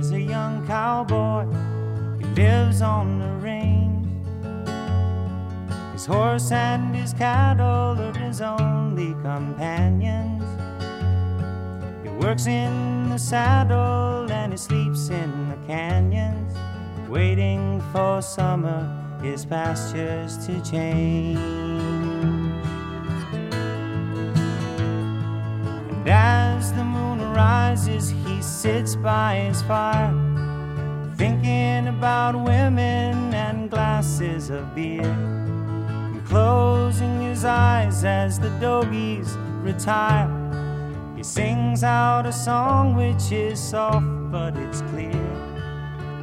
is a young cowboy. He lives on the range. His horse and his cattle are his only companions. He works in the saddle and he sleeps in the canyons, waiting for summer, his pastures to change. He sits by his fire, thinking about women and glasses of beer. And closing his eyes as the dogies retire, he sings out a song which is soft but it's clear,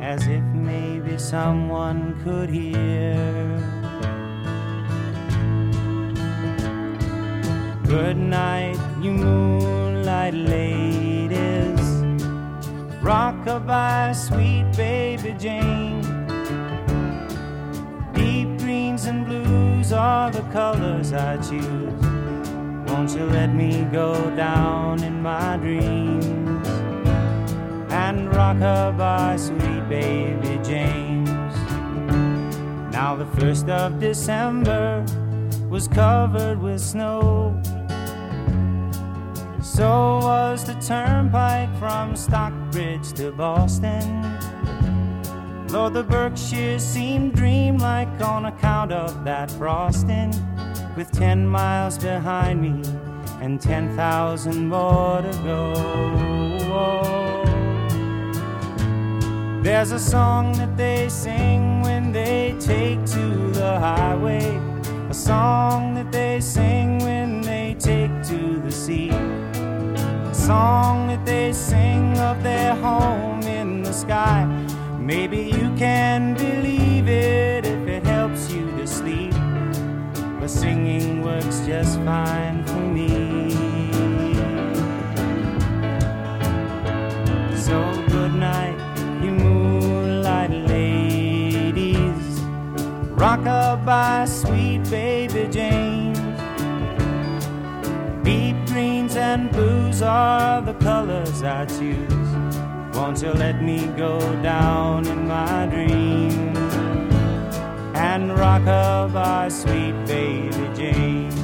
as if maybe someone could hear. Good night, you moonlight ladies. Rockabye, sweet baby James. Deep greens and blues are the colors I choose. Won't you let me go down in my dreams and rockabye, sweet baby James? Now the first of December was covered with snow. So was the turnpike from Stockbridge to Boston. Lord, the Berkshires seemed dreamlike on account of that frosting. With ten miles behind me and ten thousand more to go. There's a song that they sing when they take to the highway, a song that they sing song that they sing of their home in the sky. Maybe you can believe it if it helps you to sleep. But singing works just fine for me. So good night, you moonlight ladies. Rock Rockabye, sweet baby James. and blues are the colors I choose. Won't you let me go down in my dream and rock by sweet baby James?